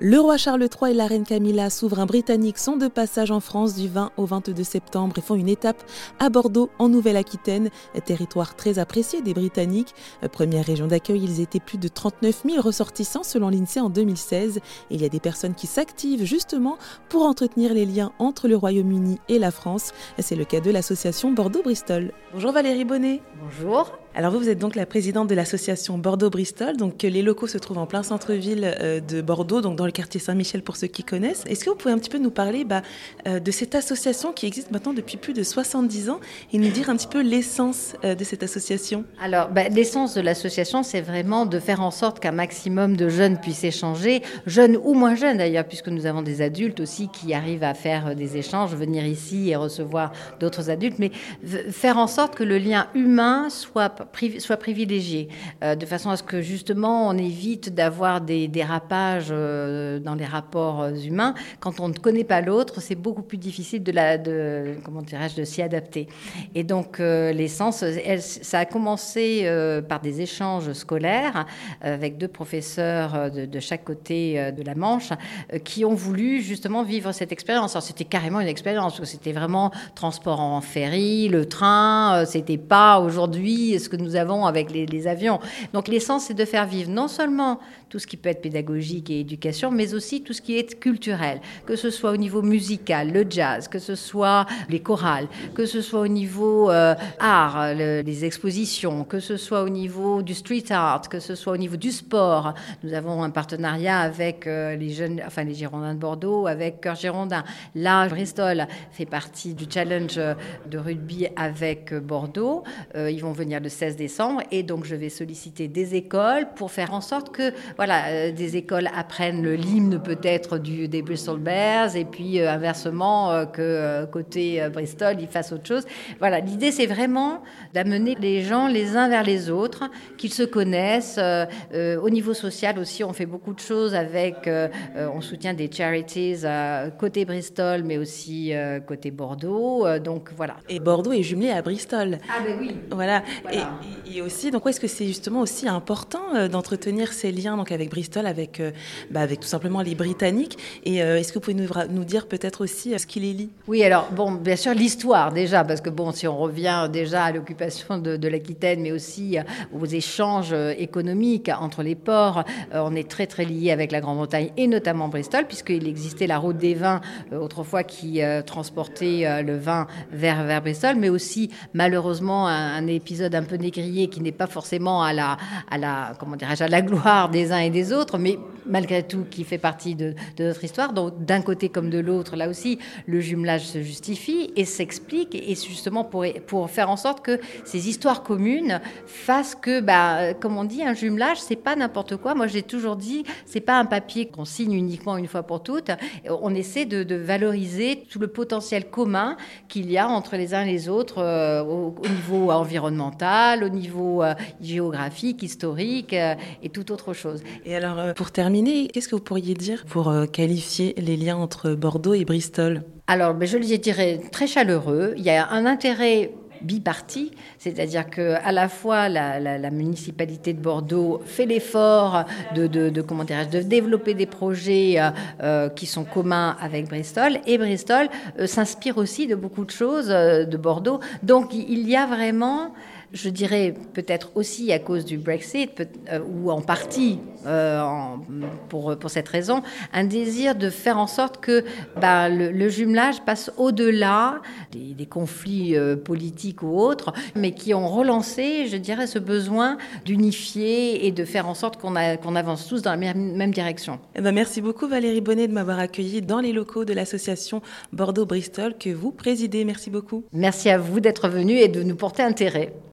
Le roi Charles III et la reine Camilla, souverains britanniques, sont de passage en France du 20 au 22 septembre et font une étape à Bordeaux, en Nouvelle-Aquitaine, territoire très apprécié des Britanniques. Première région d'accueil, ils étaient plus de 39 000 ressortissants selon l'INSEE en 2016. Et il y a des personnes qui s'activent justement pour entretenir les liens entre le Royaume-Uni et la France. C'est le cas de l'association Bordeaux-Bristol. Bonjour Valérie Bonnet. Bonjour. Alors vous, vous êtes donc la présidente de l'association Bordeaux-Bristol. Donc les locaux se trouvent en plein centre-ville euh, de Bordeaux, donc dans le quartier Saint-Michel pour ceux qui connaissent. Est-ce que vous pouvez un petit peu nous parler bah, euh, de cette association qui existe maintenant depuis plus de 70 ans et nous dire un petit peu l'essence euh, de cette association? Alors bah, l'essence de l'association, c'est vraiment de faire en sorte qu'un maximum de jeunes puissent échanger, jeunes ou moins jeunes d'ailleurs, puisque nous avons des adultes aussi qui arrivent à faire des échanges, venir ici et recevoir d'autres adultes, mais faire en sorte que le lien humain soit soit privilégié, euh, de façon à ce que justement on évite d'avoir des dérapages euh, dans les rapports euh, humains. Quand on ne connaît pas l'autre, c'est beaucoup plus difficile de, la, comment dirais-je, de s'y adapter. Et donc l'essence, ça a commencé par des échanges scolaires avec deux professeurs de, de chaque côté de la Manche qui ont voulu justement vivre cette expérience. Alors c'était carrément une expérience, c'était vraiment transport en ferry, le train, c'était pas aujourd'hui ce que nous avons avec les, avions. Donc l'essence, c'est de faire vivre non seulement tout ce qui peut être pédagogique et éducation, mais aussi tout ce qui est culturel, que ce soit au niveau musical, le jazz, que ce soit les chorales, que ce soit au niveau euh, art, les expositions, que ce soit au niveau du street art, que ce soit au niveau du sport. Nous avons un partenariat avec euh, les jeunes, enfin les Girondins de Bordeaux, avec Cœur Girondin. Là, Bristol fait partie du challenge de rugby avec Bordeaux. Euh, ils vont venir le 16 décembre et donc je vais solliciter des écoles pour faire en sorte que voilà euh, des écoles apprennent le l'hymne peut-être du des Bristol Bears et puis euh, inversement euh, que côté Bristol ils fassent autre chose. Voilà, l'idée c'est vraiment d'amener les gens les uns vers les autres, qu'ils se connaissent. au niveau social aussi, on fait beaucoup de choses avec, on soutient des charities côté Bristol mais aussi côté Bordeaux. donc voilà. Et Bordeaux est jumelé à Bristol. Ah ben oui. Voilà. voilà. Et, aussi, donc, est-ce que c'est justement aussi important euh, d'entretenir ces liens donc avec Bristol, avec, euh, bah, avec tout simplement les Britanniques? Et euh, est-ce que vous pouvez nous, nous dire peut-être aussi ce qui les lie? Oui, alors bon, bien sûr l'histoire déjà, parce que bon, si on revient déjà à l'occupation de, de l'Aquitaine, mais aussi aux échanges économiques entre les ports, on est très très lié avec la Grande-Bretagne et notamment Bristol, puisqu'il existait la route des vins autrefois qui transportait le vin vers, vers Bristol, mais aussi malheureusement un, un épisode un peu négrier qui n'est pas forcément à la, à la, comment à la gloire des uns et des autres, mais malgré tout qui fait partie de, notre histoire. Donc d'un côté comme de l'autre, là aussi, le jumelage se justifie et s'explique, et justement pour, pour faire en sorte que ces histoires communes fassent que, bah, comme on dit, un jumelage, c'est pas n'importe quoi. Moi, j'ai toujours dit, c'est pas un papier qu'on signe uniquement une fois pour toutes. On essaie de, valoriser tout le potentiel commun qu'il y a entre les uns et les autres euh, au, au, niveau environnemental, au niveau euh, géographique, historique euh, et tout autre chose. Et alors, euh, pour terminer, qu'est-ce que vous pourriez dire pour qualifier les liens entre Bordeaux et Bristol? Alors, ben, je les dirais très chaleureux. Il y a un intérêt biparti, c'est-à-dire que à la fois la, municipalité de Bordeaux fait l'effort de, de, comment de développer des projets qui sont communs avec Bristol, et Bristol s'inspire aussi de beaucoup de choses de Bordeaux. Donc il y a vraiment je dirais peut-être aussi à cause du Brexit, euh, ou en partie euh, pour, pour cette raison, un désir de faire en sorte que bah, le, jumelage passe au-delà des, conflits euh, politiques ou autres, mais qui ont relancé, je dirais, ce besoin d'unifier et de faire en sorte qu'on qu'on avance tous dans la même, direction. Eh ben merci beaucoup Valérie Bonnet de m'avoir accueilli dans les locaux de l'association Bordeaux-Bristol que vous présidez. Merci beaucoup. Merci à vous d'être venu et de nous porter intérêt.